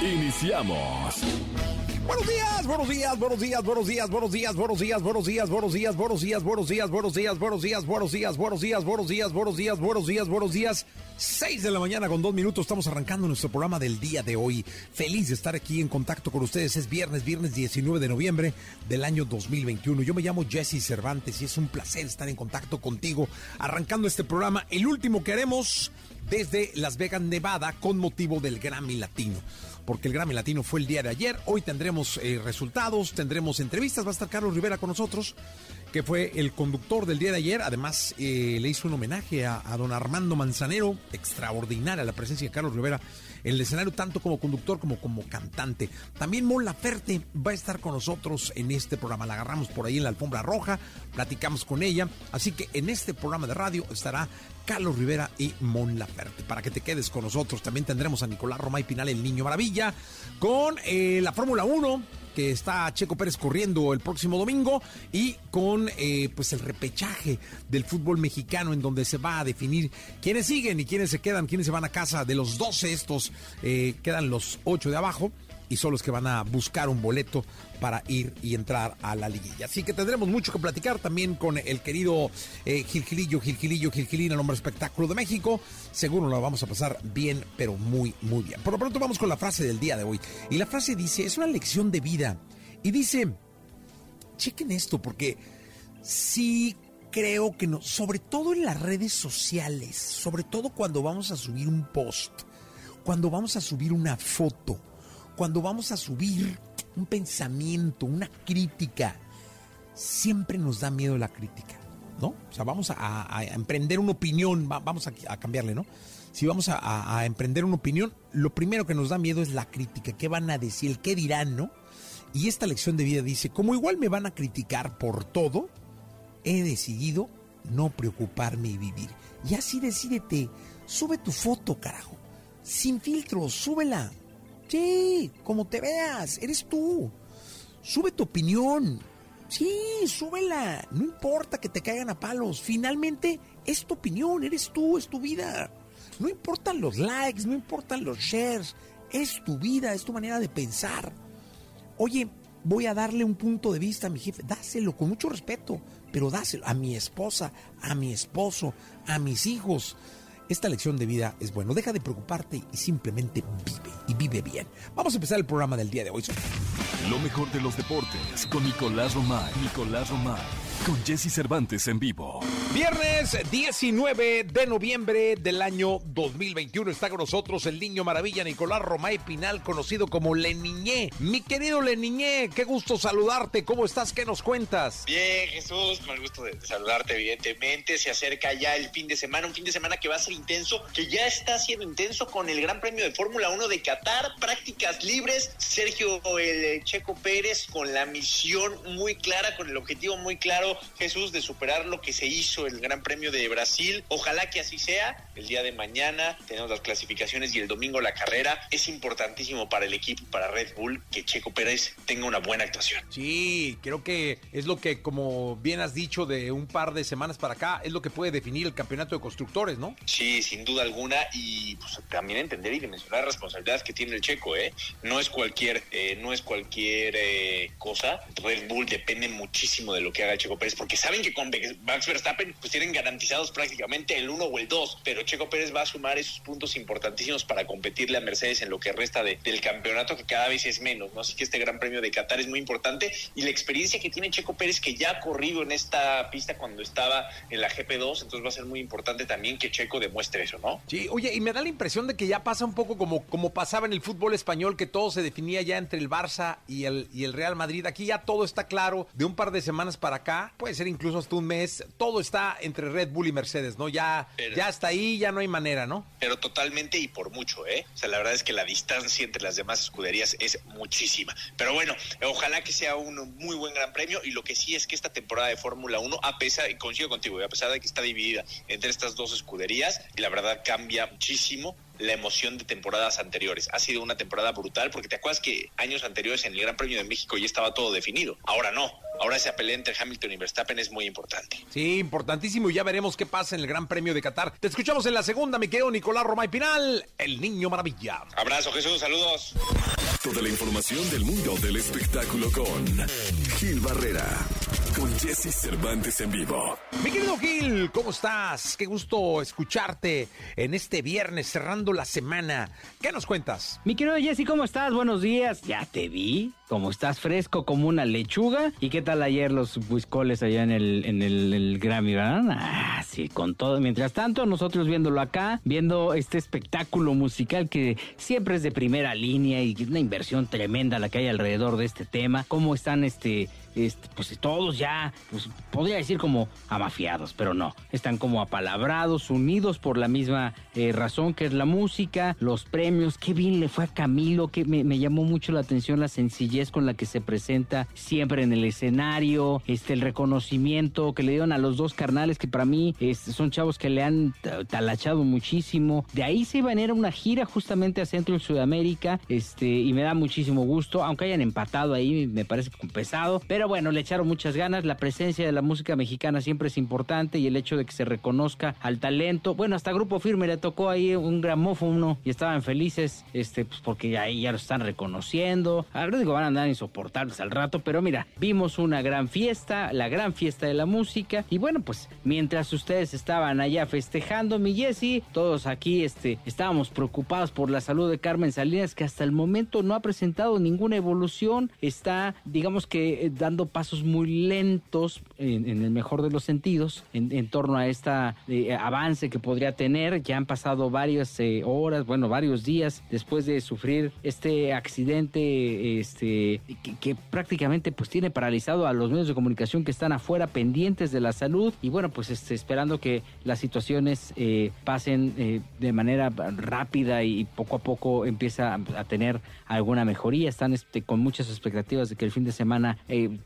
Iniciamos. Buenos días, buenos días, buenos días, buenos días, buenos días, buenos días, buenos días, buenos días, buenos días, buenos días, buenos días, buenos días, buenos días, buenos días, buenos días, buenos días, buenos días, buenos días. 6 de la mañana con dos minutos estamos arrancando nuestro programa del día de hoy. Feliz de estar aquí en contacto con ustedes. Es viernes, viernes 19 de noviembre del año 2021. Yo me llamo Jesse Cervantes y es un placer estar en contacto contigo arrancando este programa, el último que haremos desde Las Vegas, Nevada, con motivo del Grammy Latino porque el Grammy Latino fue el día de ayer. Hoy tendremos eh, resultados, tendremos entrevistas. Va a estar Carlos Rivera con nosotros, que fue el conductor del día de ayer. Además, eh, le hizo un homenaje a, a, don Armando Manzanero. Extraordinaria la presencia de Carlos Rivera en el escenario, tanto como conductor como como cantante. También Mon Laferte va a estar con nosotros en este programa. La agarramos por ahí en la alfombra roja, platicamos con ella. Así que en este programa de radio estará Carlos Rivera y Mon Laferte. Para que te quedes con nosotros, también tendremos a Nicolás Romay Pinal, el Niño Maravilla, con eh, la Fórmula 1 que está Checo Pérez corriendo el próximo domingo y con eh, pues el repechaje del fútbol mexicano en donde se va a definir quiénes siguen y quiénes se quedan, quiénes se van a casa. De los 12 estos eh, quedan los 8 de abajo y son los que van a buscar un boleto para ir y entrar a la liguilla. Así que tendremos mucho que platicar también con el querido eh, Gilgilillo, Gilgilillo, Gilgilín, el hombre espectáculo de México. Seguro lo vamos a pasar bien, pero muy, muy bien. Por lo pronto vamos con la frase del día de hoy. Y la frase dice, es una lección de vida. Y dice, chequen esto, porque sí creo que no, sobre todo en las redes sociales, sobre todo cuando vamos a subir un post, cuando vamos a subir una foto, cuando vamos a subir un pensamiento, una crítica, siempre nos da miedo la crítica, ¿no? O sea, vamos a, emprender una opinión, va, vamos a, a, cambiarle, ¿no? Si vamos a, emprender una opinión, lo primero que nos da miedo es la crítica, ¿qué van a decir? ¿Qué dirán, no? Y esta lección de vida dice, como igual me van a criticar por todo, he decidido no preocuparme y vivir. Y así decídete, sube tu foto, carajo, sin filtros, súbela, Sí, como te veas, eres tú. Sube tu opinión. Sí, súbela. No importa que te caigan a palos. Finalmente, es tu opinión, eres tú, es tu vida. No importan los likes, no importan los shares. Es tu vida, es tu manera de pensar. Oye, voy a darle un punto de vista a mi jefe. Dáselo con mucho respeto, pero dáselo a mi esposa, a mi esposo, a mis hijos. Esta lección de vida es bueno. Deja de preocuparte y simplemente vive y vive bien. Vamos a empezar el programa del día de hoy. Lo mejor de los deportes con Nicolás Romay. Nicolás Romay. Con Jesse Cervantes en vivo. Viernes 19 de noviembre del año 2021 está con nosotros el niño maravilla Nicolás Romay Pinal, conocido como Leniñé. Mi querido Leniñé, qué gusto saludarte. ¿Cómo estás? ¿Qué nos cuentas? Bien, Jesús, con el gusto de saludarte, evidentemente. Se acerca ya el fin de semana, un fin de semana que va a ser intenso, que ya está siendo intenso con el Gran Premio de Fórmula 1 de Qatar, prácticas libres. Sergio el Checo Pérez con la misión muy clara, con el objetivo muy claro, Jesús, de superar lo que se hizo el Gran Premio de Brasil. Ojalá que así sea. El día de mañana tenemos las clasificaciones y el domingo la carrera. Es importantísimo para el equipo, para Red Bull, que Checo Pérez tenga una buena actuación. Sí, creo que es lo que, como bien has dicho, de un par de semanas para acá, es lo que puede definir el campeonato de constructores, ¿no? Sí, sin duda alguna. Y pues, también entender y dimensionar las responsabilidades que tiene el Checo, ¿eh? No es cualquier, eh, no es cualquier eh, cosa. Red Bull depende muchísimo de lo que haga el Checo Pérez, porque saben que con Max Verstappen pues tienen garantizados prácticamente el 1 o el 2, pero Checo Pérez va a sumar esos puntos importantísimos para competirle a Mercedes en lo que resta de, del campeonato, que cada vez es menos, ¿no? Así que este Gran Premio de Qatar es muy importante y la experiencia que tiene Checo Pérez, que ya ha corrido en esta pista cuando estaba en la GP2, entonces va a ser muy importante también que Checo demuestre eso, ¿no? Sí, oye, y me da la impresión de que ya pasa un poco como, como pasaba en el fútbol español, que todo se definía ya entre el Barça y el, y el Real Madrid. Aquí ya todo está claro, de un par de semanas para acá, puede ser incluso hasta un mes, todo está está entre Red Bull y Mercedes, ¿no? Ya, ya está ahí, ya no hay manera, ¿no? Pero totalmente y por mucho, ¿eh? O sea, la verdad es que la distancia entre las demás escuderías es muchísima. Pero bueno, ojalá que sea un muy buen gran premio y lo que sí es que esta temporada de Fórmula 1, a pesar, y coincido contigo, a pesar de que está dividida entre estas dos escuderías, y la verdad cambia muchísimo la emoción de temporadas anteriores. Ha sido una temporada brutal porque te acuerdas que años anteriores en el Gran Premio de México ya estaba todo definido. Ahora no. Ahora esa pelea entre Hamilton y Verstappen es muy importante. Sí, importantísimo y ya veremos qué pasa en el Gran Premio de Qatar. Te escuchamos en la segunda, mi querido Nicolás Roma y Pinal, el niño maravilla. Abrazo, Jesús, saludos. Toda la información del mundo del espectáculo con Gil Barrera con Jesse Cervantes en vivo. Mi querido Gil, ¿cómo estás? Qué gusto escucharte en este viernes cerrando la semana. ¿Qué nos cuentas? Mi querido Jesse, ¿cómo estás? Buenos días. Ya te vi. ¿Cómo estás fresco como una lechuga? ¿Y qué tal ayer los whiskoles allá en el, en el, Grammy, verdad? Ah, sí, con todo. Mientras tanto, nosotros viéndolo acá, viendo este espectáculo musical que siempre es de primera línea y una inversión tremenda la que hay alrededor de este tema. ¿Cómo están este este, pues todos ya, pues podría decir como amafiados, pero no, están como apalabrados, unidos por la misma eh, razón que es la música, los premios, qué bien le fue a Camilo, que me, llamó mucho la atención la sencillez con la que se presenta siempre en el escenario, este, el reconocimiento que le dieron a los dos carnales que para mí son chavos que le han talachado muchísimo, de ahí se iba a ir una gira justamente a Centro y Sudamérica, este, y me da muchísimo gusto, aunque hayan empatado ahí, me parece pesado, pero bueno, le echaron muchas ganas. La presencia de la música mexicana siempre es importante y el hecho de que se reconozca al talento. Bueno, hasta Grupo Firme le tocó ahí un gramófono y estaban felices, este, pues porque ahí ya lo están reconociendo. Ahora digo, van a andar insoportables al rato, pero mira, vimos una gran fiesta, la gran fiesta de la música. Y bueno, pues mientras ustedes estaban allá festejando, mi Jesse, todos aquí este, estábamos preocupados por la salud de Carmen Salinas, que hasta el momento no ha presentado ninguna evolución. Está, digamos que, eh, dando pasos muy lentos, en, el mejor de los sentidos, en, torno a este avance que podría tener. Ya han pasado varias eh, horas, bueno, varios días después de sufrir este accidente este, que, prácticamente pues tiene paralizado a los medios de comunicación que están afuera pendientes de la salud y bueno, pues este, esperando que las situaciones eh, pasen de manera rápida y poco a poco empieza a, tener alguna mejoría. Están este, con muchas expectativas de que el fin de semana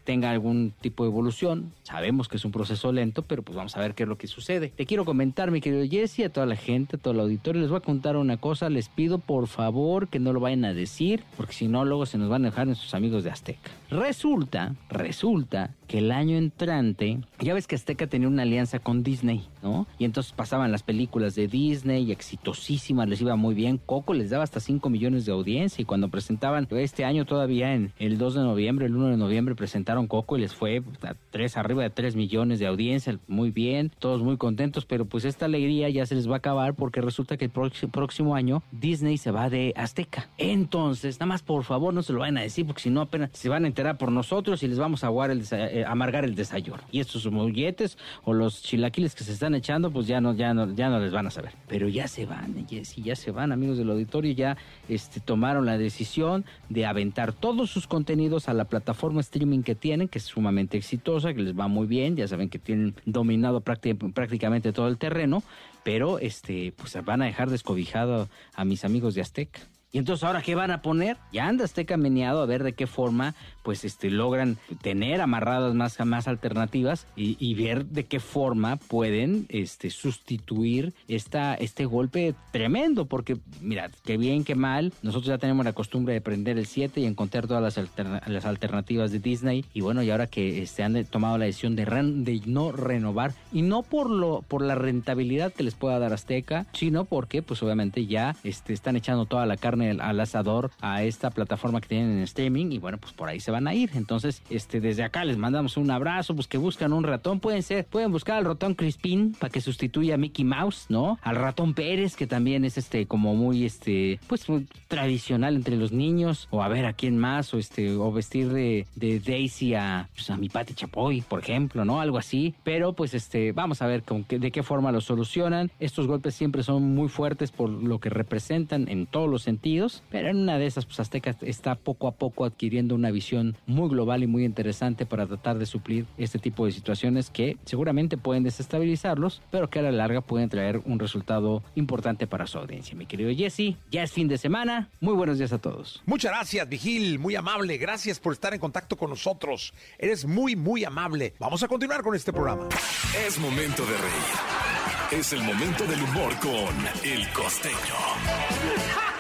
tenga algún tipo de evolución. Sabemos que es un proceso lento, pero pues vamos a ver qué es lo que sucede. Te quiero comentar, mi querido Jesse, a toda la gente, a todo el auditorio, les voy a contar una cosa. Les pido por favor que no lo vayan a decir, porque si no, luego se nos van a dejar amigos de Azteca. Resulta, resulta que el año entrante, ya ves que Azteca tenía una alianza con Disney, ¿no? Y entonces pasaban las películas de Disney, exitosísimas, les iba muy bien. Coco les daba hasta 5 millones de audiencia y cuando presentaban este año todavía en el 2 de noviembre, el 1 de noviembre presentaron Coco y les fue a tres, arriba de 3 millones de audiencia, muy bien, todos muy contentos, pero pues esta alegría ya se les va a acabar porque resulta que el próximo año Disney se va de Azteca. Entonces, nada más por favor no se lo vayan a decir porque si no apenas se van a enterar por nosotros y les vamos a aguar el amargar el desayuno. Y estos molletes o los chilaquiles que se están echando, pues ya no, ya no, ya no les van a saber. Pero ya se van, y ya se van, amigos del auditorio, ya este, tomaron la decisión de aventar todos sus contenidos a la plataforma streaming que tienen, que es sumamente exitosa, que les va muy bien, ya saben que tienen dominado prácticamente todo el terreno, pero este, pues van a dejar descobijado a mis amigos de Azteca. Y entonces ahora qué van a poner? Ya anda Azteca meneado a ver de qué forma pues este logran tener amarradas más, más alternativas y, ver de qué forma pueden este sustituir esta, este golpe tremendo porque mira, qué bien, qué mal, nosotros ya tenemos la costumbre de prender el 7 y encontrar todas las, las alternativas de Disney y bueno, y ahora que este, han tomado la decisión de, de no renovar y no por lo por la rentabilidad que les pueda dar Azteca, sino porque pues obviamente ya este, están echando toda la carne al asador a esta plataforma que tienen en streaming y bueno, pues por ahí se van a ir. Entonces, este, desde acá les mandamos un abrazo, pues que buscan un ratón, pueden ser, pueden buscar al ratón Crispin para que sustituya a Mickey Mouse, ¿no? Al ratón Pérez, que también es este, como muy, este, pues tradicional entre los niños, o a ver a quién más, o este, o vestir de, de Daisy a, pues, a mi Pati Chapoy, por ejemplo, ¿no? Algo así. Pero pues este, vamos a ver con qué, de qué forma lo solucionan. Estos golpes siempre son muy fuertes por lo que representan en todos los sentidos partidos, pero en una de esas, pues Azteca está poco a poco adquiriendo una visión muy global y muy interesante para tratar de suplir este tipo de situaciones que seguramente pueden desestabilizarlos, pero que a la larga pueden traer un resultado importante para su audiencia. Mi querido Jesse, ya es fin de semana. Muy buenos días a todos. Muchas gracias, Vigil, muy amable. Gracias por estar en contacto con nosotros. Eres muy, muy amable. Vamos a continuar con este programa. Es momento de reír. Es el momento del humor con El Costeño.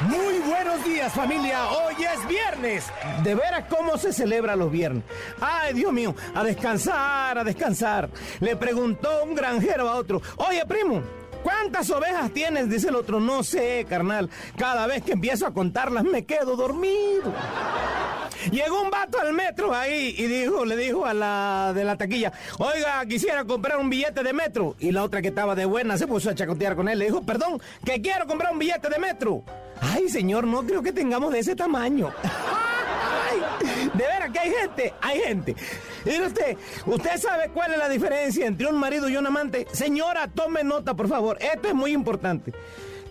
Muy buenos días familia, hoy es viernes. De veras cómo se celebra los viernes. Ay Dios mío, a descansar, a descansar. Le preguntó un granjero a otro, oye primo, ¿Cuántas ovejas tienes? Dice el otro. No sé, carnal. Cada vez que empiezo a contarlas me quedo dormido. Llegó un vato al metro ahí y dijo, le dijo a la de la taquilla, oiga, quisiera comprar un billete de metro. Y la otra que estaba de buena se puso a chacotear con él. Le dijo, perdón, que quiero comprar un billete de metro. Ay, señor, no creo que tengamos de ese tamaño. de veras que hay gente, hay gente. Mire usted, ¿usted sabe cuál es la diferencia entre un marido y un amante? Señora, tome nota, por favor. Esto es muy importante.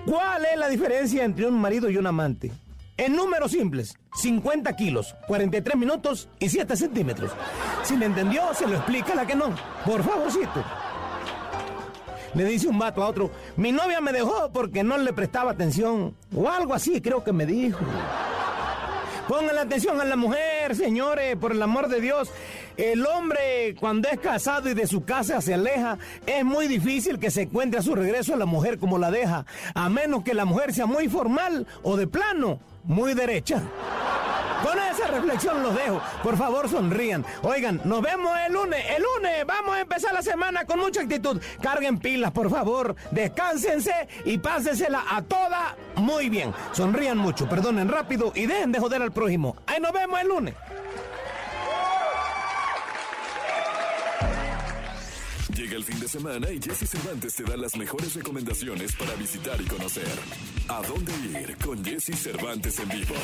¿Cuál es la diferencia entre un marido y un amante? En números simples, 50 kilos, 43 minutos y 7 centímetros. Si le entendió, se lo explica la que no. Por favorcito. Le dice un vato a otro, mi novia me dejó porque no le prestaba atención. O algo así, creo que me dijo. Pongan atención a la mujer, señores, por el amor de Dios. El hombre cuando es casado y de su casa se aleja, es muy difícil que se encuentre a su regreso a la mujer como la deja, a menos que la mujer sea muy formal o de plano, muy derecha. Con esa reflexión los dejo. Por favor, sonrían. Oigan, nos vemos el lunes. El lunes vamos a empezar la semana con mucha actitud. Carguen pilas, por favor. Descánsense y pásensela a toda muy bien. Sonrían mucho, perdonen rápido y dejen de joder al prójimo. Ahí nos vemos el lunes. Fin de semana y Jesse Cervantes te da las mejores recomendaciones para visitar y conocer. ¿A dónde ir con Jesse Cervantes en vivo?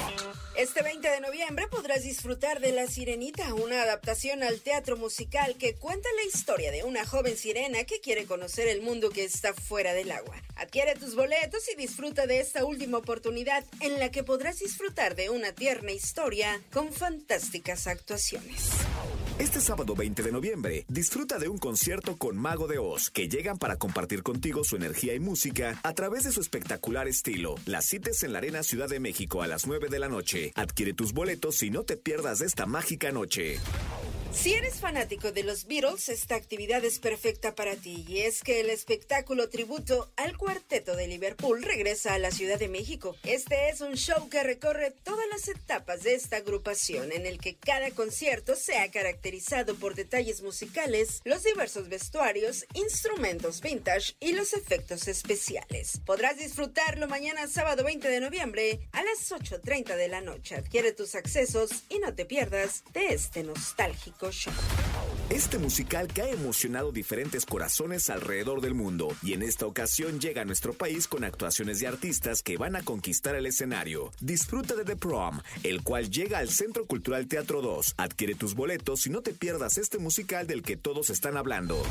Este 20 de noviembre podrás disfrutar de La Sirenita, una adaptación al teatro musical que cuenta la historia de una joven sirena que quiere conocer el mundo que está fuera del agua. Adquiere tus boletos y disfruta de esta última oportunidad en la que podrás disfrutar de una tierna historia con fantásticas actuaciones. Este sábado 20 de noviembre, disfruta de un concierto con Mago de Oz, que llegan para compartir contigo su energía y música a través de su espectacular estilo. Las citas en la Arena Ciudad de México a las 9 de la noche. Adquiere tus boletos y no te pierdas esta mágica noche. Si eres fanático de los Beatles, esta actividad es perfecta para ti. Y es que el espectáculo tributo al cuarteto de Liverpool regresa a la Ciudad de México. Este es un show que recorre todas las etapas de esta agrupación, en el que cada concierto se ha caracterizado por detalles musicales, los diversos vestuarios, instrumentos vintage y los efectos especiales. Podrás disfrutarlo mañana sábado 20 de noviembre a las 8.30 de la noche. Adquiere tus accesos y no te pierdas de este nostálgico show. Este musical que ha emocionado diferentes corazones alrededor del mundo y en esta ocasión llega a nuestro país con actuaciones de artistas que van a conquistar el escenario. Disfruta de The Prom, el cual llega al Centro Cultural Teatro 2. Adquiere tus boletos y no te pierdas este musical del que todos están hablando.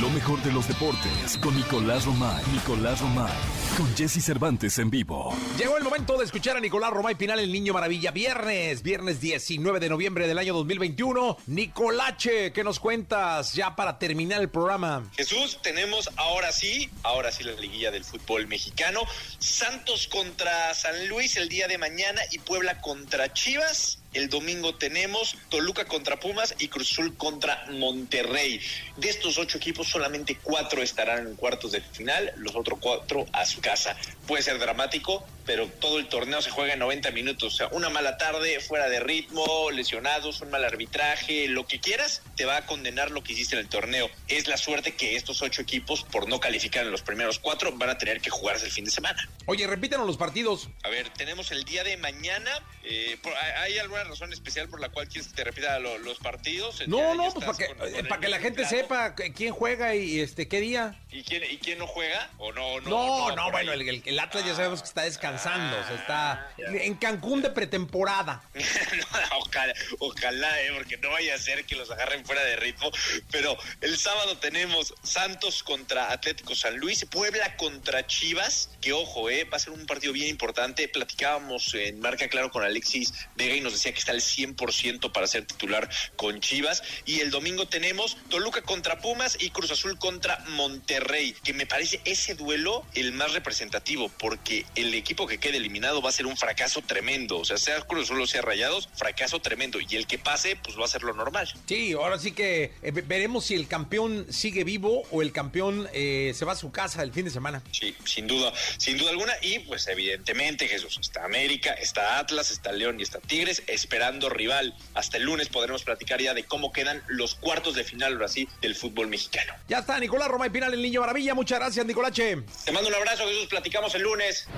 Lo mejor de los deportes con Nicolás Romay. Nicolás Romay. Con Jesse Cervantes en vivo. Llegó el momento de escuchar a Nicolás Romay Pinal, el niño maravilla. Viernes, viernes 19 de noviembre del año 2021. Nicolache, ¿qué nos cuentas ya para terminar el programa? Jesús, tenemos ahora sí, ahora sí la liguilla del fútbol mexicano. Santos contra San Luis el día de mañana y Puebla contra Chivas. El domingo tenemos Toluca contra Pumas y Cruz Azul contra Monterrey. De estos ocho equipos, solamente cuatro estarán en cuartos de final, los otros cuatro a su casa. Puede ser dramático, pero todo el torneo se juega en 90 minutos. O sea, una mala tarde, fuera de ritmo, lesionados, un mal arbitraje, lo que quieras, te va a condenar lo que hiciste en el torneo. Es la suerte que estos ocho equipos, por no calificar en los primeros cuatro, van a tener que jugarse el fin de semana. Oye, repítanos los partidos. A ver, tenemos el día de mañana. eh, por- hay alguna razón especial por la cual quieres que te repita los partidos? No, no, pues para que, para que la gente sepa quién juega y este qué día. ¿Y quién, y quién no juega? ¿O no? No, no, bueno, el, Atlas ya sabemos que está descansando, o sea, está ah, en Cancún de pretemporada. ojalá, ojalá, eh, porque no vaya a ser que los agarren fuera de ritmo. Pero el sábado tenemos Santos contra Atlético San Luis, Puebla contra Chivas, que ojo, eh, va a ser un partido bien importante. Platicábamos en Marca Claro con Alexis Vega y nos decía que está al 100% para ser titular con Chivas. Y el domingo tenemos Toluca contra Pumas y Cruz Azul contra Monterrey, que me parece ese duelo el más representativo, porque el equipo que quede eliminado va a ser un fracaso tremendo. O sea, sea Cruz Azul o sea Rayados, fracaso tremendo. Y el que pase, pues va a ser lo normal. Sí, ahora sí que eh, veremos si el campeón sigue vivo o el campeón eh, se va a su casa el fin de semana. Sí, sin duda, sin duda alguna. Y pues evidentemente, Jesús, está América, está Atlas, está León y está Tigres esperando rival. Hasta el lunes podremos platicar ya de cómo quedan los cuartos de final, ahora sí, del fútbol mexicano. Ya está, Nicolás Roma y Pinal, el niño maravilla. Muchas gracias, Nicolache. Te mando un abrazo, Jesús. Platicamos el lunes.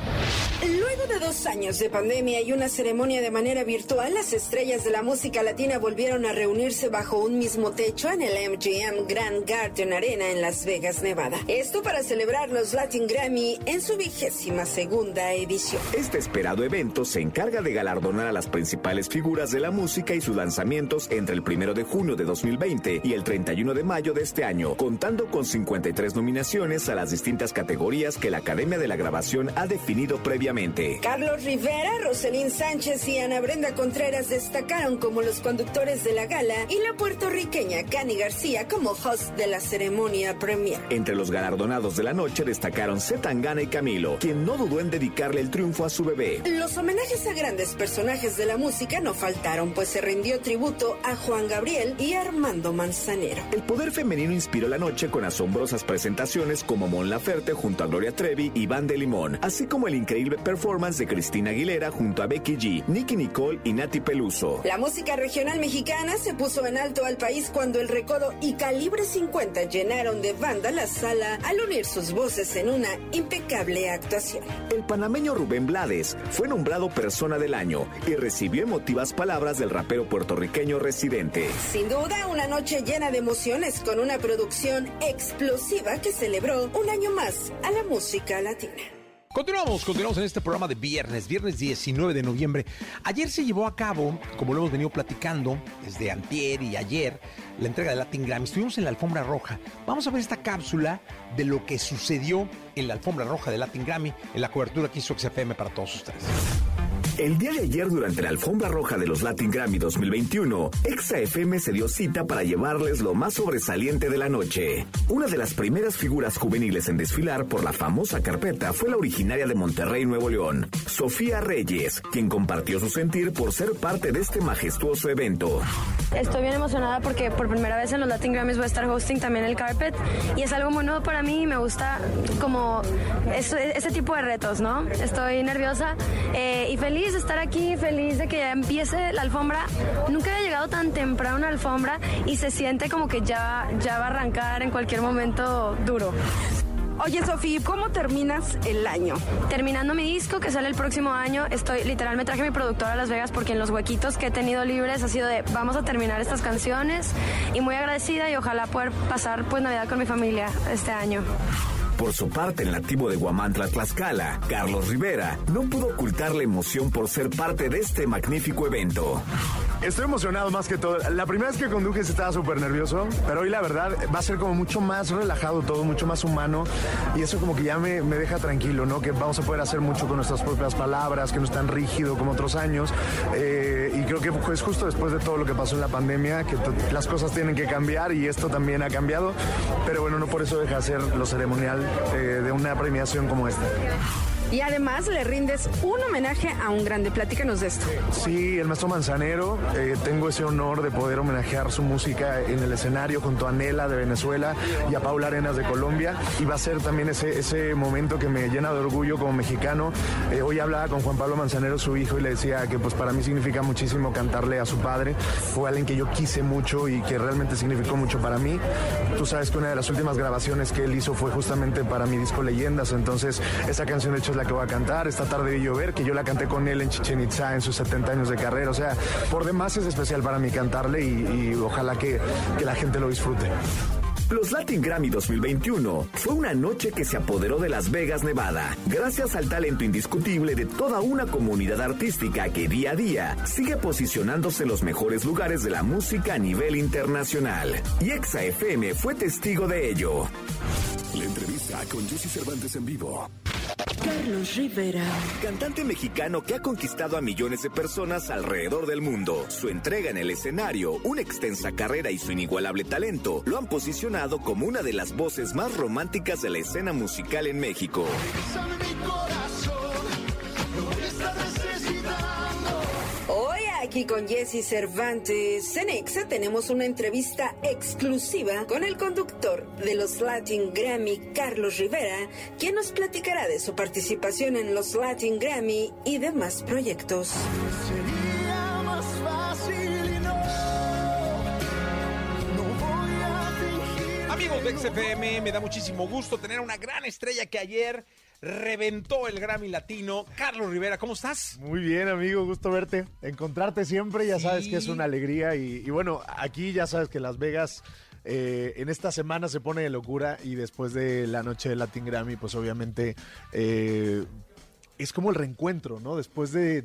Luego de dos años de pandemia y una ceremonia de manera virtual, las estrellas de la música latina volvieron a reunirse bajo un mismo techo en el MGM Grand Garden Arena en Las Vegas, Nevada. Esto para celebrar los Latin Grammy en su vigésima segunda edición. Este esperado evento se encarga de galardonar a las principales figuras de la música y sus lanzamientos entre el primero de junio de 2020 y el 31 de mayo de este año, contando con 53 nominaciones a las distintas categorías que la Academia de la Grabación ha definido previamente Carlos Rivera, Roselín Sánchez y Ana Brenda Contreras destacaron como los conductores de la gala y la puertorriqueña Cani García como host de la ceremonia premier. Entre los galardonados de la noche destacaron Zetangana y Camilo, quien no dudó en dedicarle el triunfo a su bebé. Los homenajes a grandes personajes de la música no faltaron, pues se rindió tributo a Juan Gabriel y Armando Manzanero. El poder femenino inspiró la noche con asombrosas presentaciones como Mon Laferte junto a Gloria Trevi y Van de Limón, así como el increíble performance de Cristina Aguilera junto a Becky G, Nicky Nicole y Nati Peluso. La música regional mexicana se puso en alto al país cuando el Recodo y Calibre 50 llenaron de banda la sala al unir sus voces en una impecable actuación. El panameño Rubén Blades fue nombrado persona del año y recibió emotivas palabras del rapero puertorriqueño residente. Sin duda, una noche llena de emociones con una producción explosiva que celebró un año más a la música latina. Continuamos, continuamos en este programa de viernes, viernes 19 de noviembre. Ayer se llevó a cabo, como lo hemos venido platicando desde antier y ayer, la entrega de Latin Grammy. Estuvimos en la alfombra roja. Vamos a ver esta cápsula de lo que sucedió en la alfombra roja de Latin Grammy en la cobertura que hizo XFM para todos ustedes. El día de ayer, durante la alfombra roja de los Latin Grammy 2021, Exa FM se dio cita para llevarles lo más sobresaliente de la noche. Una de las primeras figuras juveniles en desfilar por la famosa carpeta fue la originaria de Monterrey, Nuevo León, Sofía Reyes, quien compartió su sentir por ser parte de este majestuoso evento. Estoy bien emocionada porque por primera vez en los Latin Grammys voy a estar hosting también el carpet y es algo muy nuevo para mí y me gusta como ese tipo de retos, ¿no? Estoy nerviosa eh, y feliz de estar aquí, feliz de que ya empiece la alfombra. Nunca he llegado tan temprano a una alfombra y se siente como que ya, ya va a arrancar en cualquier momento duro. Oye, Sofía, ¿cómo terminas el año? Terminando mi disco que sale el próximo año, estoy literal me traje mi productora a Las Vegas porque en los huequitos que he tenido libres ha sido de vamos a terminar estas canciones y muy agradecida y ojalá poder pasar pues Navidad con mi familia este año. Por su parte, el nativo de Guamantla, Tlaxcala, Carlos Rivera, no pudo ocultar la emoción por ser parte de este magnífico evento. Estoy emocionado más que todo. La primera vez que conduje estaba súper nervioso, pero hoy la verdad va a ser como mucho más relajado todo, mucho más humano y eso como que ya me, deja tranquilo, ¿no? Que vamos a poder hacer mucho con nuestras propias palabras, que no es tan rígido como otros años. Eh, y creo que es justo después de todo lo que pasó en la pandemia, que las cosas tienen que cambiar y esto también ha cambiado, pero bueno, no por eso deja de ser lo ceremonial eh, de una premiación como esta. Y además le rindes un homenaje a un grande. Platícanos de esto. Sí, el maestro Manzanero. Eh, tengo ese honor de poder homenajear su música en el escenario junto a Nela de Venezuela y a Paula Arenas de Colombia. Y va a ser también ese, ese momento que me llena de orgullo como mexicano. Eh, hoy hablaba con Juan Pablo Manzanero, su hijo, y le decía que pues para mí significa muchísimo cantarle a su padre. Fue alguien que yo quise mucho y que realmente significó mucho para mí. Tú sabes que una de las últimas grabaciones que él hizo fue justamente para mi disco Leyendas. Entonces, esa canción de hecho la que voy a cantar. Esta tarde vi llover, que yo la canté con él en Chichen Itza en sus 70 años de carrera. O sea, por demás es especial para mí cantarle y, ojalá que, que la gente lo disfrute. Los Latin Grammy 2021 fue una noche que se apoderó de Las Vegas, Nevada, gracias al talento indiscutible de toda una comunidad artística que día a día sigue posicionándose en los mejores lugares de la música a nivel internacional. Y Exa FM fue testigo de ello. La entrevista con Jesse Cervantes en vivo. Carlos Rivera. Cantante mexicano que ha conquistado a millones de personas alrededor del mundo. Su entrega en el escenario, una extensa carrera y su inigualable talento lo han posicionado como una de las voces más románticas de la escena musical en México. aquí con Jesse Cervantes. En Exa tenemos una entrevista exclusiva con el conductor de los Latin Grammy, Carlos Rivera, quien nos platicará de su participación en los Latin Grammy y demás proyectos. Amigos de XFM, me da muchísimo gusto tener una gran estrella que ayer reventó el Grammy Latino. Carlos Rivera, ¿cómo estás? Muy bien, amigo, gusto verte. Encontrarte siempre, ya sabes que es una alegría. Y, bueno, aquí ya sabes que Las Vegas eh, en esta semana se pone de locura y después de la noche de Latin Grammy, pues obviamente eh, es como el reencuentro, ¿no? Después de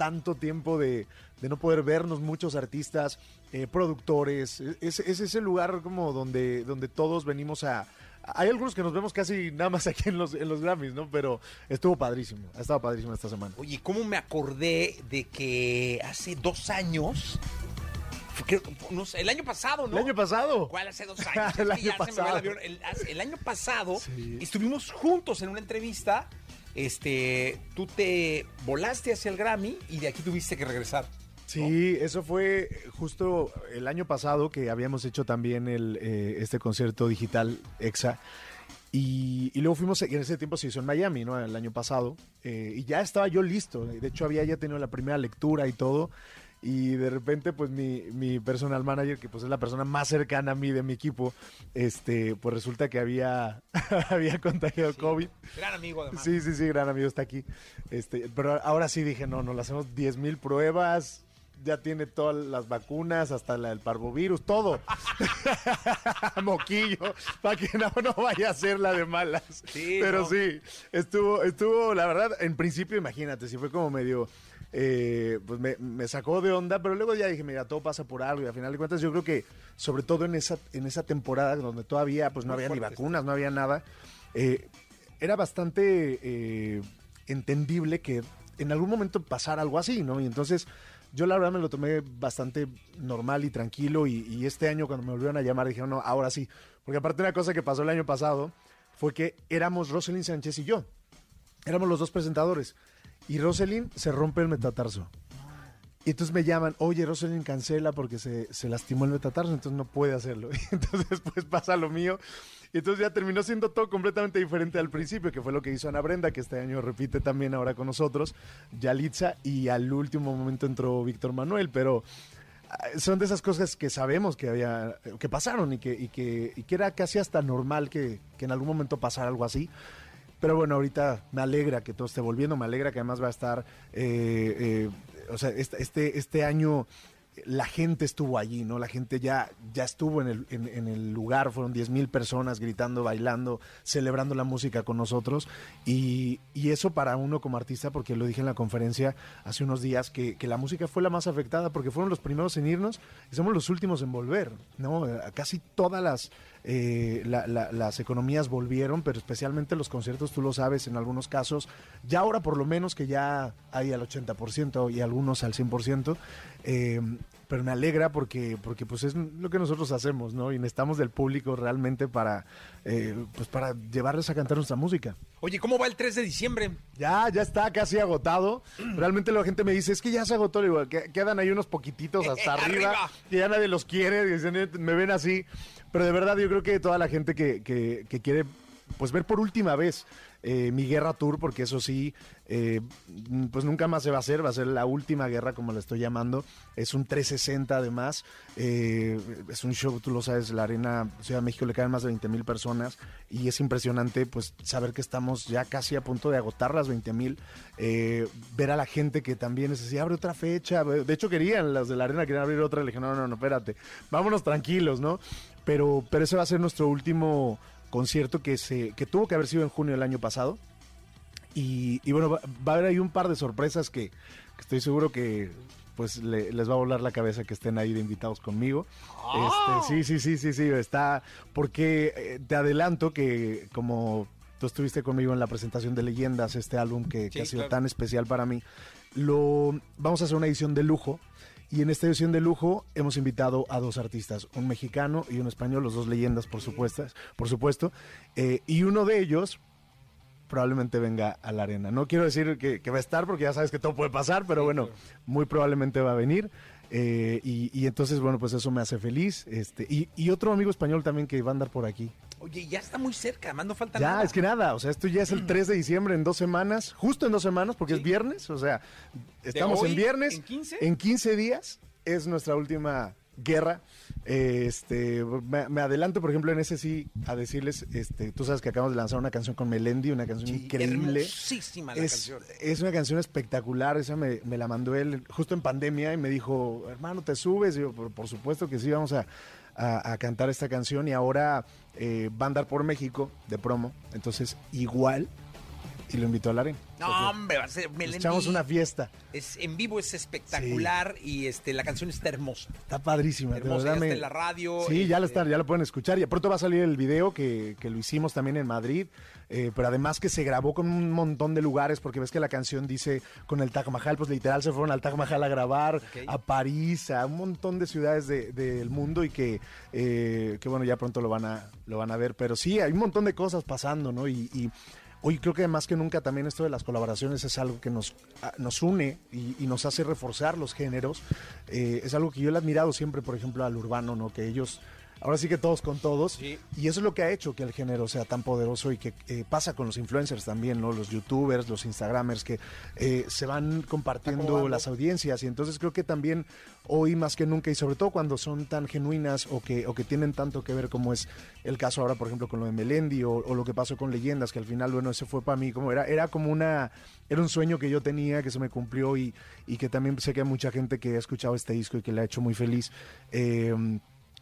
tanto tiempo de, no poder vernos muchos artistas, eh, productores, es, es, ese lugar como donde, donde todos venimos a, hay algunos que nos vemos casi nada más aquí en los, en los Grammys, ¿no? Pero estuvo padrísimo, ha estado padrísimo esta semana. Oye, ¿cómo me acordé de que hace dos años no sé, el año pasado, ¿no? El año pasado. ¿Cuál hace dos años? el, año pasado. El, año pasado estuvimos juntos en una entrevista. Este, tú te volaste hacia el Grammy y de aquí tuviste que regresar. Sí, eso fue justo el año pasado que habíamos hecho también el, eh, este concierto digital EXA. Y, luego fuimos, en ese tiempo se hizo en Miami, ¿no? El año pasado. Eh, y ya estaba yo listo. De hecho, había ya tenido la primera lectura y todo. Y de repente, pues mi, mi personal manager, que pues es la persona más cercana a mí de mi equipo, este, pues resulta que había, había contagiado COVID. Gran amigo, además. Sí, sí, sí, gran amigo está aquí. Este, pero ahora sí dije, no, no, le hacemos 10.000 mil pruebas, ya tiene todas las vacunas, hasta la del parvovirus, todo. Moquillo, para que no, no vaya a ser la de malas. Pero sí, estuvo, estuvo, la verdad, en principio, imagínate, si fue como medio. Eh, pues me, sacó de onda, pero luego ya dije, mira, todo pasa por algo y al final de cuentas yo creo que sobre todo en esa, en esa temporada donde todavía pues no había ni vacunas, no había nada, eh, era bastante eh, entendible que en algún momento pasara algo así, ¿no? Y entonces yo la verdad me lo tomé bastante normal y tranquilo y, este año cuando me volvieron a llamar dijeron, no, ahora sí. Porque aparte una cosa que pasó el año pasado fue que éramos Roselyn Sánchez y yo. Éramos los dos presentadores. Y Roselyn se rompe el metatarso. Y entonces me llaman, oye, Roselyn cancela porque se, se lastimó el metatarso, entonces no puede hacerlo. Y entonces pues pasa lo mío. Y entonces ya terminó siendo todo completamente diferente al principio, que fue lo que hizo Ana Brenda, que este año repite también ahora con nosotros, Yalitza, y al último momento entró Víctor Manuel, pero ah, son de esas cosas que sabemos que había, que pasaron y que, que, era casi hasta normal que, que en algún momento pasara algo así. Pero bueno, ahorita me alegra que todo esté volviendo, me alegra que además va a estar, eh, eh, o sea, este, este, este año la gente estuvo allí, ¿no? La gente ya, ya estuvo en el, lugar, fueron 10 mil personas gritando, bailando, celebrando la música con nosotros. Y, y, eso para uno como artista, porque lo dije en la conferencia hace unos días, que, que, la música fue la más afectada, porque fueron los primeros en irnos y somos los últimos en volver, ¿no? Casi todas las, eh, las economías volvieron, pero especialmente los conciertos, tú lo sabes, en algunos casos, ya ahora por lo menos que ya hay al 80% y algunos al 100%, eh, pero me alegra porque, porque pues es lo que nosotros hacemos, ¿no? Y necesitamos del público realmente para, eh, pues para llevarles a cantar nuestra música. Oye, ¿cómo va el 3 de diciembre? Ya, ya está casi agotado. Realmente la gente me dice, es que ya se agotó, igual quedan ahí unos poquititos hasta arriba, que ya nadie los quiere, me ven así. Pero de verdad yo creo que toda la gente que, que, que quiere pues ver por última vez eh, mi guerra tour, porque eso sí, eh, pues nunca más se va a hacer, va a ser la última guerra, como le estoy llamando. Es un 360 además, eh, es un show, tú lo sabes, la Arena Ciudad de México le caen más de 20 mil personas y es impresionante pues saber que estamos ya casi a punto de agotar las 20 mil, ver a la gente que también es así, abre otra fecha, de hecho querían, las de la Arena querían abrir otra, le dije, no, no, no, espérate, vámonos tranquilos, ¿no? Pero, pero ese va a ser nuestro último concierto que, se, que tuvo que haber sido en junio del año pasado. Y, bueno, va, a haber ahí un par de sorpresas que, estoy seguro que pues les va a volar la cabeza que estén ahí de invitados conmigo. ¡Ah! Este, sí, sí, sí, sí, sí, está, porque eh, te adelanto que como tú estuviste conmigo en la presentación de Leyendas, este álbum que, que ha sido tan especial para mí, lo vamos a hacer una edición de lujo y en esta edición de lujo hemos invitado a dos artistas, un mexicano y un español, los dos leyendas, por supuesto. Por supuesto eh, y uno de ellos probablemente venga a la arena. No quiero decir que, va a estar porque ya sabes que todo puede pasar, pero bueno, muy probablemente va a venir. Eh, y, entonces, bueno, pues eso me hace feliz. Este, y, otro amigo español también que va a andar por aquí. Oye, ya está muy cerca, más no falta ya, nada. Ya, es que nada, o sea, esto ya es el 3 de diciembre en dos semanas, justo en dos semanas, porque es viernes, o sea, estamos en viernes. ¿En 15? En 15 días es nuestra última guerra. Este, me, adelanto, por ejemplo, en ese sí a decirles, este, tú sabes que acabamos de lanzar una canción con Melendi, una canción increíble. Hermosísima la es, canción. Es una canción espectacular, esa me, la mandó él justo en pandemia y me dijo, hermano, ¿te subes? Y yo, por, supuesto que sí, vamos a, cantar esta canción y ahora eh, va a andar por México de promo, entonces igual y lo invitó a la arena. No, hombre, va a ser Melendi. Echamos una fiesta. Es, en vivo es espectacular y este la canción está hermosa. Está padrísima. Hermosa, ya está en la radio. Sí, ya, lo este, están, ya lo pueden escuchar. Y pronto va a salir el video que, que lo hicimos también en Madrid. Eh, pero además que se grabó con un montón de lugares, porque ves que la canción dice con el Taj Mahal, pues literal se fueron al Taj Mahal a grabar, a París, a un montón de ciudades del mundo y que, eh, que bueno, ya pronto lo van, a, lo van a ver. Pero sí, hay un montón de cosas pasando, ¿no? y Hoy creo que más que nunca también esto de las colaboraciones es algo que nos, nos une y, nos hace reforzar los géneros. Eh, es algo que yo he admirado siempre, por ejemplo, al urbano, ¿no? Que ellos ahora sí que todos con todos. Y eso es lo que ha hecho que el género sea tan poderoso y que eh, pasa con los influencers también, ¿no? Los youtubers, los instagramers que eh, se van compartiendo las audiencias. Y entonces creo que también hoy más que nunca, y sobre todo cuando son tan genuinas o que, o que tienen tanto que ver como es el caso ahora, por ejemplo, con lo de Melendi o, lo que pasó con Leyendas, que al final, bueno, ese fue para mí como era, era como una, era un sueño que yo tenía, que se me cumplió y, y que también sé que hay mucha gente que ha escuchado este disco y que le ha hecho muy feliz. Eh,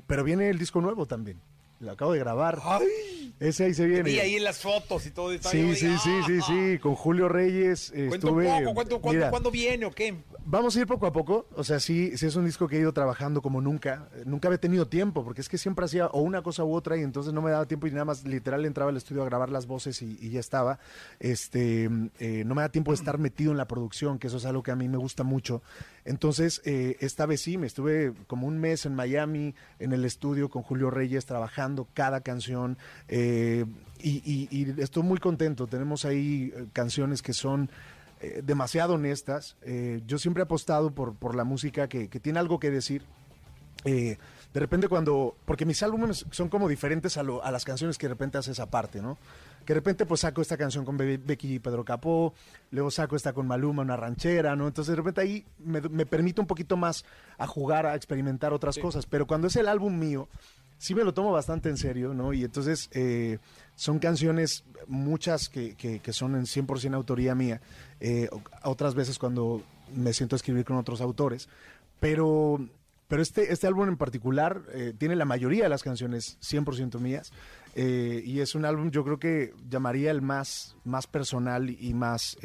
pero viene el disco nuevo también. Lo acabo de grabar. ¡Ay! Ese ahí se viene. Y ahí en las fotos y todo. Sí, sí, sí, sí, sí. Con Julio Reyes estuve... poco, ¿cuánto, cuándo, ¿cuándo viene o qué? Vamos a ir poco a poco. O sea, sí, sí es un disco que he ido trabajando como nunca. Nunca había tenido tiempo, porque es que siempre hacía o una cosa u otra y entonces no me daba tiempo y nada más literal entraba al estudio a grabar las voces y, ya estaba. Este, eh, no me da tiempo de estar metido en la producción, que eso es algo que a mí me gusta mucho. Entonces, eh, esta vez sí, me estuve como un mes en Miami, en el estudio con Julio Reyes, trabajando cada canción. Eh, y, estoy muy contento. Tenemos ahí eh, canciones que son demasiado honestas. yo siempre he apostado por, por la música que, tiene algo que decir. de repente cuando, porque mis álbumes son como diferentes a, a las canciones que de repente haces aparte, ¿no? que de repente pues saco esta canción con Becky y Pedro Capó, luego saco esta con Maluma, una ranchera, ¿no? Entonces de repente ahí me, me permite un poquito más a jugar, a experimentar otras cosas, pero cuando es el álbum mío, sí me lo tomo bastante en serio, ¿no? Y entonces eh, son canciones, muchas que, que, son en 100% autoría mía, eh, otras veces cuando me siento a escribir con otros autores, pero pero este, este álbum en particular eh, tiene la mayoría de las canciones 100% mías. Eh, y es un álbum, yo creo que llamaría el más, más personal y más,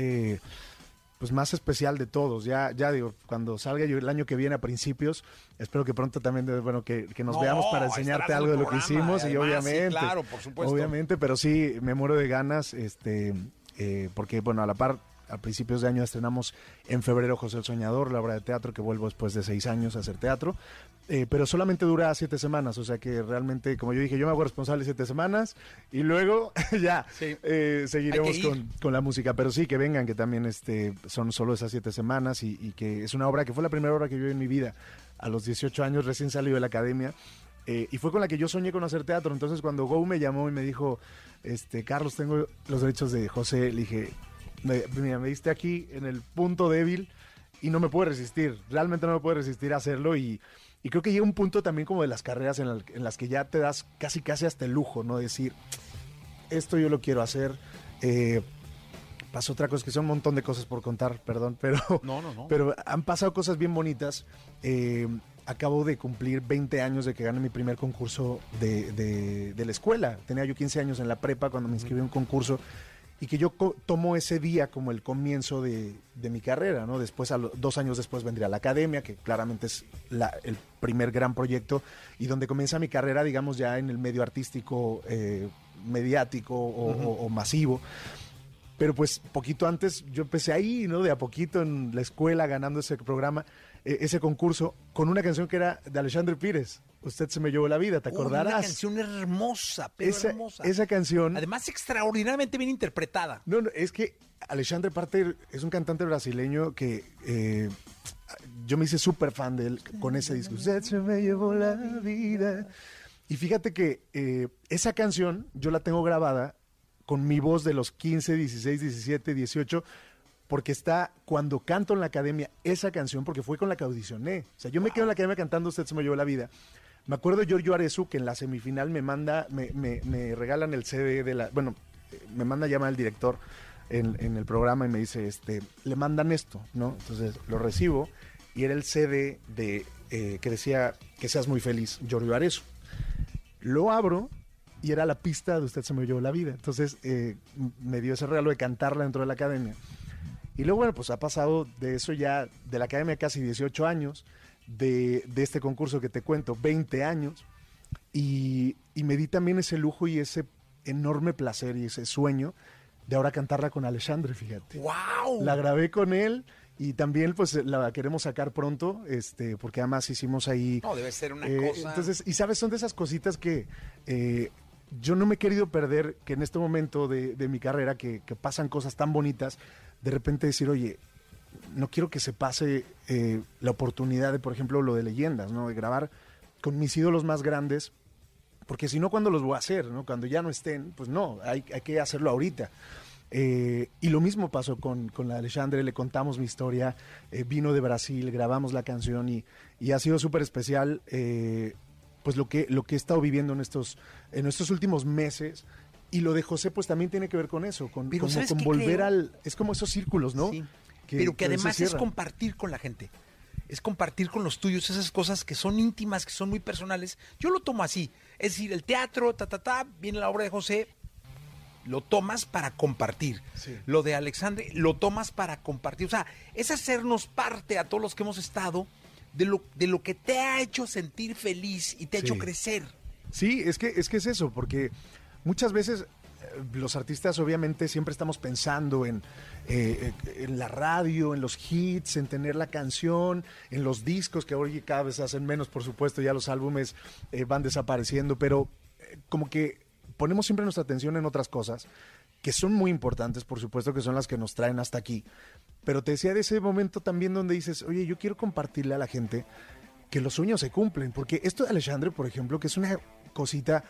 pues más especial de todos. Ya, ya digo, cuando salga yo el año que viene a principios, espero que pronto también, bueno, que, nos veamos para enseñarte algo de lo que hicimos. y obviamente, claro, por supuesto. Obviamente, pero sí, me muero de ganas, este, eh, porque, bueno, a la par a principios de año estrenamos en febrero José el Soñador, la obra de teatro que vuelvo después de seis años a hacer teatro. Eh, pero solamente dura siete semanas, o sea que realmente, como yo dije, yo me hago responsable siete semanas y luego ya eh, seguiremos con, la música. Pero sí, que vengan, que también este, son solo esas siete semanas y, que es una obra que fue la primera obra que yo vi en mi vida. A los 18 años recién salido de la academia eh, y fue con la que yo soñé con hacer teatro. Entonces cuando Go me llamó y me dijo, este, Carlos, tengo los derechos de José, le dije, me, mira, me diste aquí en el punto débil y no me puedo resistir, realmente no me puedo resistir a hacerlo y, y creo que llega un punto también como de las carreras en, la- en las que ya te das casi casi hasta el lujo, ¿no? Decir, esto yo lo quiero hacer. Eh, pasó otra cosa, que son un montón de cosas por contar, perdón, pero, No, no, no. pero han pasado cosas bien bonitas. Eh, acabo de cumplir 20 años de que gané mi primer concurso de, de- de la escuela. Tenía yo 15 años en la prepa cuando me inscribí a un concurso y que yo tomo ese día como el comienzo de, de mi carrera, ¿no? Después, a dos años después vendría la academia, que claramente es la- el primer gran proyecto y donde comienza mi carrera, digamos, ya en el medio artístico, eh, mediático o, o- o masivo. Pero pues poquito antes yo empecé ahí, ¿no? De a poquito en la escuela ganando ese programa, ese concurso, con una canción que era de Alexandre Pires. Usted se me llevó la vida, ¿te acordarás? Una canción hermosa, pero esa, hermosa. esa canción. Además, extraordinariamente bien interpretada. No, no, es que Alexandre Parte es un cantante brasileño que eh, yo me hice súper fan de él con ese disco. Usted se me llevó la vida. Y fíjate que eh, esa canción yo la tengo grabada con mi voz de los 15, 16, 17, 18, porque está cuando canto en la academia esa canción, porque fue con la que audicioné. O sea, yo me quedo en la academia cantando Usted se me llevó la vida. Me acuerdo de Giorgio Arezu que en la semifinal me manda, me, me- me regalan el CD de la. Bueno, eh, me manda llamar al director en, en el programa y me dice, este, le mandan esto, ¿no? Entonces lo recibo y era el CD de eh, que decía que seas muy feliz, Giorgio Arezu. Lo abro y era la pista de Usted se me llevó la vida. Entonces eh, me dio ese regalo de cantarla dentro de la academia. Y luego, bueno, pues ha pasado de eso ya, de la academia casi 18 años, de, de este concurso que te cuento, 20 años. Y, y me di también ese lujo y ese enorme placer y ese sueño de ahora cantarla con Alexandre, fíjate. ¡Wow! La grabé con él y también pues la queremos sacar pronto, este, porque además hicimos ahí... No, debe ser una eh, cosa. Entonces, y sabes, son de esas cositas que eh, yo no me he querido perder, que en este momento de, de mi carrera, que, que pasan cosas tan bonitas, de repente decir, oye, no quiero que se pase eh, la oportunidad de, por ejemplo, lo de leyendas, ¿no? De grabar con mis ídolos más grandes, porque si no, ¿cuándo los voy a hacer? ¿no? Cuando ya no estén, pues no, hay, hay que hacerlo ahorita. Eh, y lo mismo pasó con, con la Alexandre, le contamos mi historia, eh, vino de Brasil, grabamos la canción y, y ha sido súper especial pues lo que, lo que he estado viviendo en estos, en estos últimos meses. Y lo de José pues también tiene que ver con eso, con, Pero como ¿sabes con qué volver creo? al... Es como esos círculos, ¿no? Sí. pero que además es compartir con la gente. Es compartir con los tuyos esas cosas que son íntimas, que son muy personales. Yo lo tomo así. Es decir, el teatro, ta, ta, ta, viene la obra de José, lo tomas para compartir. Sí. Lo de Alexandre, lo tomas para compartir. O sea, es hacernos parte a todos los que hemos estado de lo, de lo que te ha hecho sentir feliz y te ha Sí. hecho crecer. Sí, es que, es que es eso, porque muchas veces eh, los artistas obviamente siempre estamos pensando en, eh, eh, en la radio, en los hits, en tener la canción, en los discos, que hoy cada vez hacen menos, por supuesto, ya los álbumes eh, van desapareciendo, pero como que ponemos siempre nuestra atención en otras cosas que son muy importantes, por supuesto, que son las que nos traen hasta aquí. Pero te decía de ese momento también donde dices, oye, yo quiero compartirle a la gente que los sueños se cumplen. Porque esto de Alexandre, por ejemplo, que es una cosita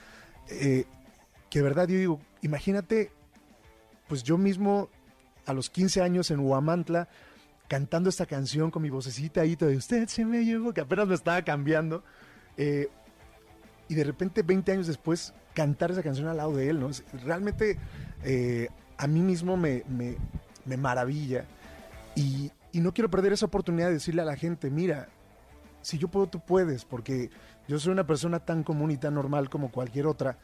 que verdad yo digo, imagínate, pues yo mismo a los 15 años en Huamantla, cantando esta canción con mi vocecita ahí, de usted se me llevó, que apenas me estaba cambiando. eh, y de repente, 20 años después, cantar esa canción al lado de él, ¿no? Realmente eh, a mí mismo me, me- me maravilla. Y, y no quiero perder esa oportunidad de decirle a la gente, mira, si yo puedo, tú puedes, porque yo soy una persona tan común y tan normal como cualquier otra,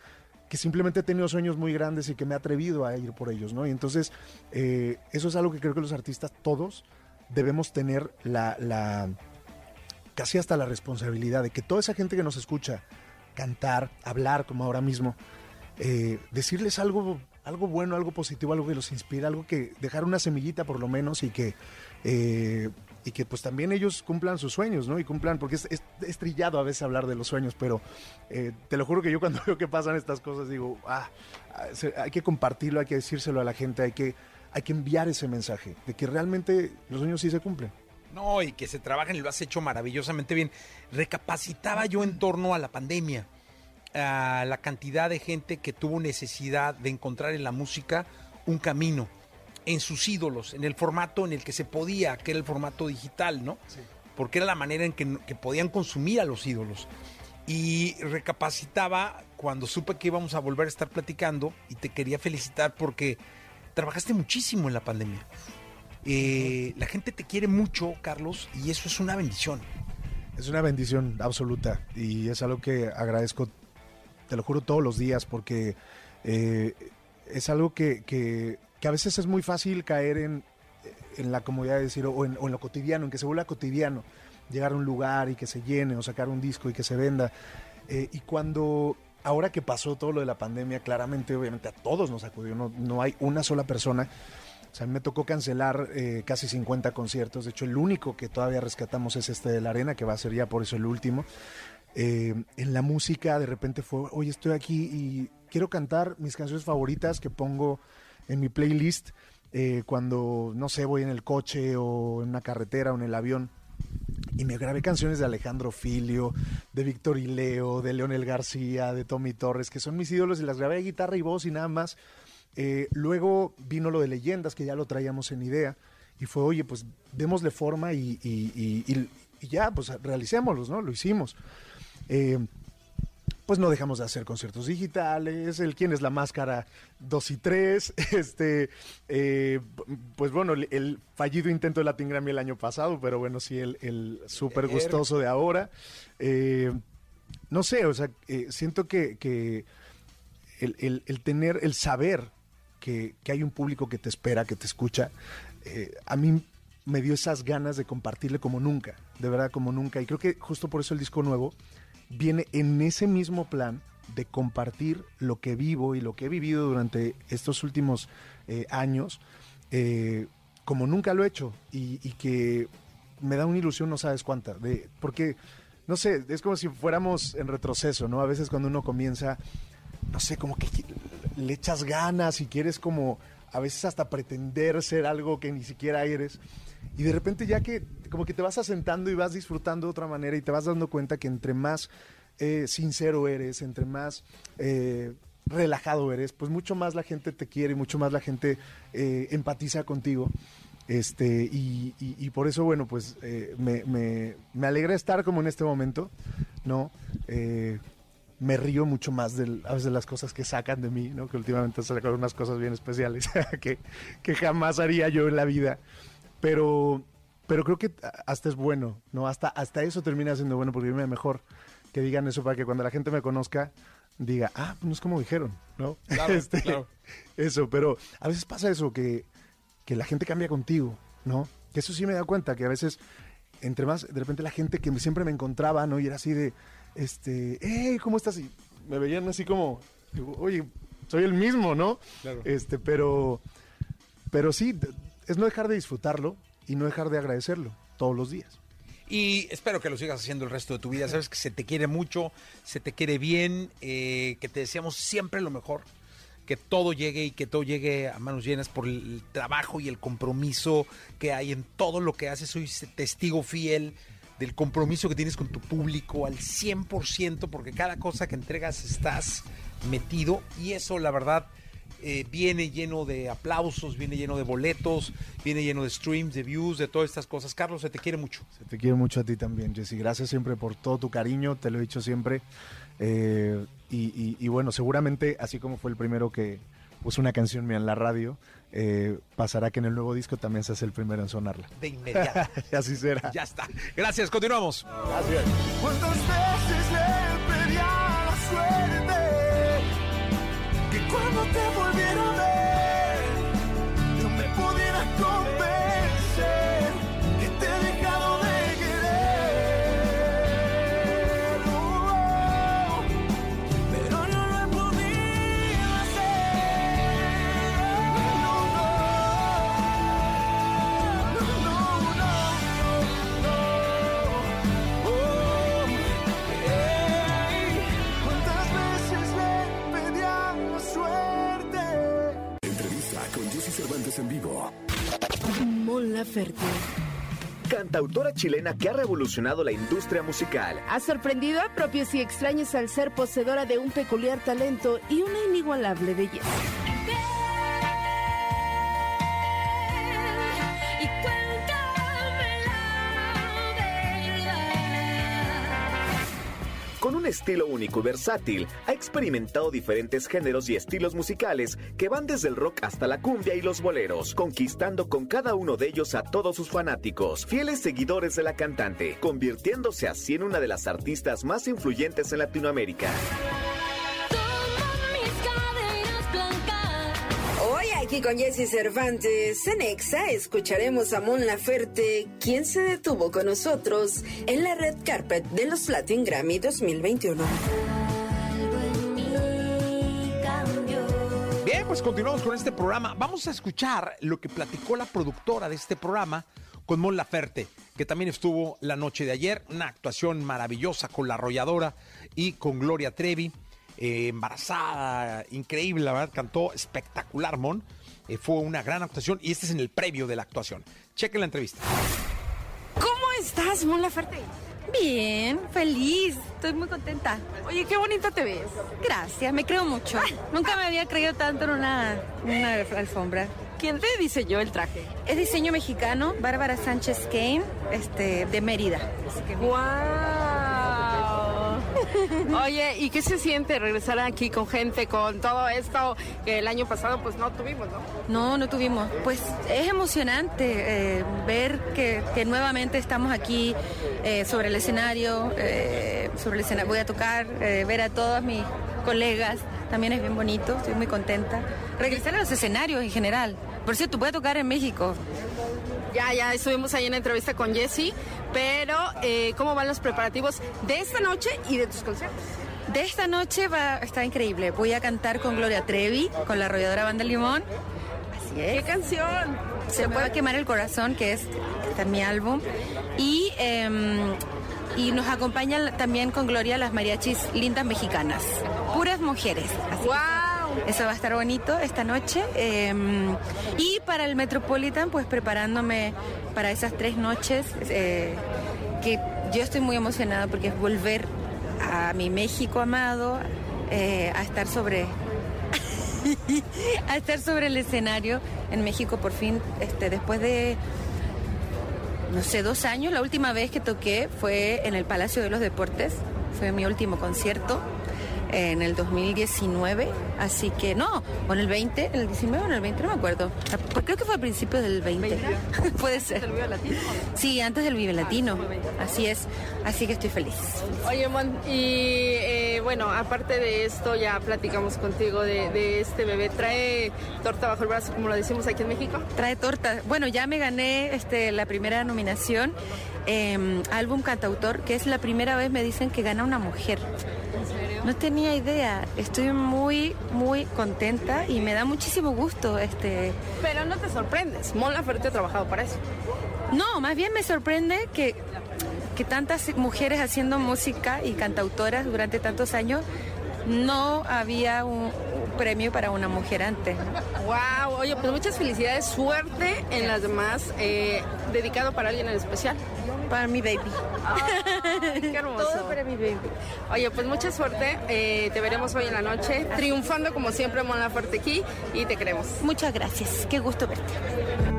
que simplemente he tenido sueños muy grandes y que me he atrevido a ir por ellos, ¿no? Y entonces, eh, eso es algo que creo que los artistas todos debemos tener la, la, casi hasta la responsabilidad de que toda esa gente que nos escucha cantar, hablar como ahora mismo, eh, decirles algo, algo bueno, algo positivo, algo que los inspire, algo que dejar una semillita por lo menos y que eh, y que pues también ellos cumplan sus sueños, ¿no? Y cumplan, porque es, es- trillado a veces hablar de los sueños, pero eh, te lo juro que yo cuando veo que pasan estas cosas digo, ah, ah, hay que compartirlo, hay que decírselo a la gente, hay que, hay que enviar ese mensaje de que realmente los sueños sí se cumplen. No, y que se trabajan y lo has hecho maravillosamente bien. Recapacitaba yo en torno a la pandemia, a la cantidad de gente que tuvo necesidad de encontrar en la música un camino, en sus ídolos, en el formato en el que se podía, que era el formato digital, ¿no? Porque era la manera en que, que podían consumir a los ídolos. Y recapacitaba cuando supe que íbamos a volver a estar platicando y te quería felicitar porque trabajaste muchísimo en la pandemia. Eh, la gente te quiere mucho, Carlos, y eso es una bendición. Es una bendición absoluta y es algo que agradezco, te lo juro, todos los días porque eh, es algo que, que, que, a veces es muy fácil caer en, en la comodidad de decir, o en, lo cotidiano, en que se vuelva cotidiano, llegar a un lugar y que se llene, o sacar un disco y que se venda. Eh, y cuando, ahora que pasó todo lo de la pandemia, claramente, obviamente a todos nos acudió, no, no hay una sola persona o sea, me tocó cancelar eh, casi 50 conciertos. De hecho, el único que todavía rescatamos es este de la arena, que va a ser ya por eso el último. Eh, en la música, de repente fue, oye, estoy aquí y quiero cantar mis canciones favoritas que pongo en mi playlist eh, cuando, no sé, voy en el coche o en una carretera o en el avión. Y me grabé canciones de Alejandro Filio, de Víctor Ileo, de Leonel García, de Tommy Torres, que son mis ídolos y las grabé de guitarra y voz y nada más. Eh, luego vino lo de leyendas, que ya lo traíamos en idea, y fue, oye, pues démosle forma y, y ya, pues realicémoslos, ¿no? Lo hicimos. Eh, pues no dejamos de hacer conciertos digitales, el quién es la máscara 2 y 3, este, eh, pues bueno, el, el, fallido intento de Latin Grammy el año pasado, pero bueno, sí, el, el súper gustoso de ahora. Eh, no sé, o sea, eh, siento que, que el, el, el, tener, el saber que, que, hay un público que te espera, que te escucha, eh, a mí me dio esas ganas de compartirle como nunca, de verdad como nunca. Y creo que justo por eso el disco nuevo viene en ese mismo plan de compartir lo que vivo y lo que he vivido durante estos últimos eh, años, eh, como nunca lo he hecho, y, y, que me da una ilusión, no sabes cuánta, de, porque, no sé, es como si fuéramos en retroceso, ¿no? A veces cuando uno comienza, no sé, como que le echas ganas y quieres como, a veces hasta pretender ser algo que ni siquiera eres. Y de repente ya que como que te vas asentando y vas disfrutando de otra manera y te vas dando cuenta que entre más eh, sincero eres, entre más eh, relajado eres, pues mucho más la gente te quiere, mucho más la gente eh, empatiza contigo. Este, y, por eso, bueno, pues me, me, alegra estar como en este momento, ¿no? me río mucho más de, a veces las cosas que sacan de mí, ¿no? Que últimamente sacan unas cosas bien especiales que, que jamás haría yo en la vida pero pero creo que hasta es bueno, ¿no? Hasta, hasta eso termina siendo bueno, porque me mejor que digan eso para que cuando la gente me conozca diga, ah, pues no es como dijeron, ¿no? Claro, este, claro. Eso, pero a veces pasa eso, que, que la gente cambia contigo, ¿no? Que eso sí me da cuenta, que a veces, entre más, de repente la gente que siempre me encontraba, ¿no? Y era así de, este, hey, ¿cómo estás? Y me veían así como, digo, oye, soy el mismo, ¿no? Claro. Este, pero, pero sí, es no dejar de disfrutarlo y no dejar de agradecerlo todos los días. Y espero que lo sigas haciendo el resto de tu vida. Sabes que se te quiere mucho, se te quiere bien, eh, que te deseamos siempre lo mejor, que todo llegue y que todo llegue a manos llenas por el trabajo y el compromiso que hay en todo lo que haces. Soy testigo fiel del compromiso que tienes con tu público al 100%, porque cada cosa que entregas estás metido y eso la verdad eh, viene lleno de aplausos, viene lleno de boletos, viene lleno de streams, de views, de todas estas cosas. Carlos, se te quiere mucho. Se te quiere mucho a ti también, Jesse. Gracias siempre por todo tu cariño, te lo he dicho siempre. Eh, y, y, y, bueno, seguramente, así como fue el primero que puso una canción mía en la radio, eh, pasará que en el nuevo disco también se hace el primero en sonarla. De inmediato. así será. Ya está. Gracias, continuamos. Gracias. ¿Cuántas veces le pedía la suerte? En vivo. Mon Laferte. cantautora chilena que ha revolucionado la industria musical. Ha sorprendido a propios y extraños al ser poseedora de un peculiar talento y una inigualable belleza. Estilo único y versátil, ha experimentado diferentes géneros y estilos musicales que van desde el rock hasta la cumbia y los boleros, conquistando con cada uno de ellos a todos sus fanáticos, fieles seguidores de la cantante, convirtiéndose así en una de las artistas más influyentes en Latinoamérica. Aquí con Jesse Cervantes en Exa escucharemos a Mon Laferte, quien se detuvo con nosotros en la red carpet de los Latin Grammy 2021. Bien, pues continuamos con este programa. Vamos a escuchar lo que platicó la productora de este programa con Mon Laferte, que también estuvo la noche de ayer. Una actuación maravillosa con la arrolladora y con Gloria Trevi. eh, embarazada, increíble, la verdad, cantó espectacular, Mon. Eh, fue una gran actuación y este es en el previo de la actuación. Chequen la entrevista. ¿Cómo estás, Mon Laferte? Bien, feliz, estoy muy contenta. Oye, qué bonita te ves. Gracias, me creo mucho. Nunca me había creído tanto en una, una alfombra. ¿Quién te diseñó el traje? Es diseño mexicano, Bárbara Sánchez Kane, este, de Mérida. Así que ¡Wow! Oye, ¿y qué se siente regresar aquí con gente, con todo esto que el año pasado pues no tuvimos, no? No, no tuvimos. Pues es emocionante eh, ver que, nuevamente estamos aquí eh, sobre el escenario, eh, sobre el escenario voy a tocar, ver a todos mis colegas, también es bien bonito, estoy muy contenta. Regresar a los escenarios en general. Por cierto, voy a tocar en México. Ya, ya estuvimos ahí en la entrevista con Jesse, pero eh, ¿cómo van los preparativos de esta noche y de tus conciertos? De esta noche va a estar increíble. Voy a cantar con Gloria Trevi, con la arrolladora Banda Limón. Así es. ¿Qué canción? Se va a quemar el corazón, que es está en mi álbum. Y, em, y nos acompañan también con Gloria las mariachis lindas mexicanas. Puras mujeres. Así. Eso va a estar bonito esta noche. em, y para el Metropolitan, pues preparándome para esas tres noches, eh, que yo estoy muy emocionada porque es volver a mi México amado, eh, a estar sobre a estar sobre el escenario en México por fin, este, después de no sé, dos años. La última vez que toqué fue en el Palacio de los Deportes, fue mi último concierto en el 2019, así que no, o en el 20, en el 19 o en el 20, no me acuerdo. Creo que fue a principios del 20. Puede ser. ¿Del Vive Latino? Sí, antes del Vive Latino. Así es. Así que estoy feliz. Oye, Mon, y eh, bueno, aparte de esto, ya platicamos contigo de, de este bebé. ¿Trae torta bajo el brazo, como lo decimos aquí en México? Trae torta. Bueno, ya me gané este, la primera nominación, eh, álbum cantautor, que es la primera vez me dicen que gana una mujer. No tenía idea. Estoy muy, muy contenta y me da muchísimo gusto. Este, Pero no te sorprendes, Mon Laferte ha trabajado para eso. no, más bien me sorprende que, que tantas mujeres haciendo música y cantautoras durante tantos años no había un, premio para una mujer antes. Wow, oye, pues muchas felicidades, suerte en las demás, eh, dedicado para alguien en especial. Para mi baby. Qué hermoso. Todo para mi baby. Oye, pues mucha suerte, eh, te veremos hoy en la noche, triunfando como siempre Mon Laferte aquí y te queremos. Muchas gracias. Qué gusto verte.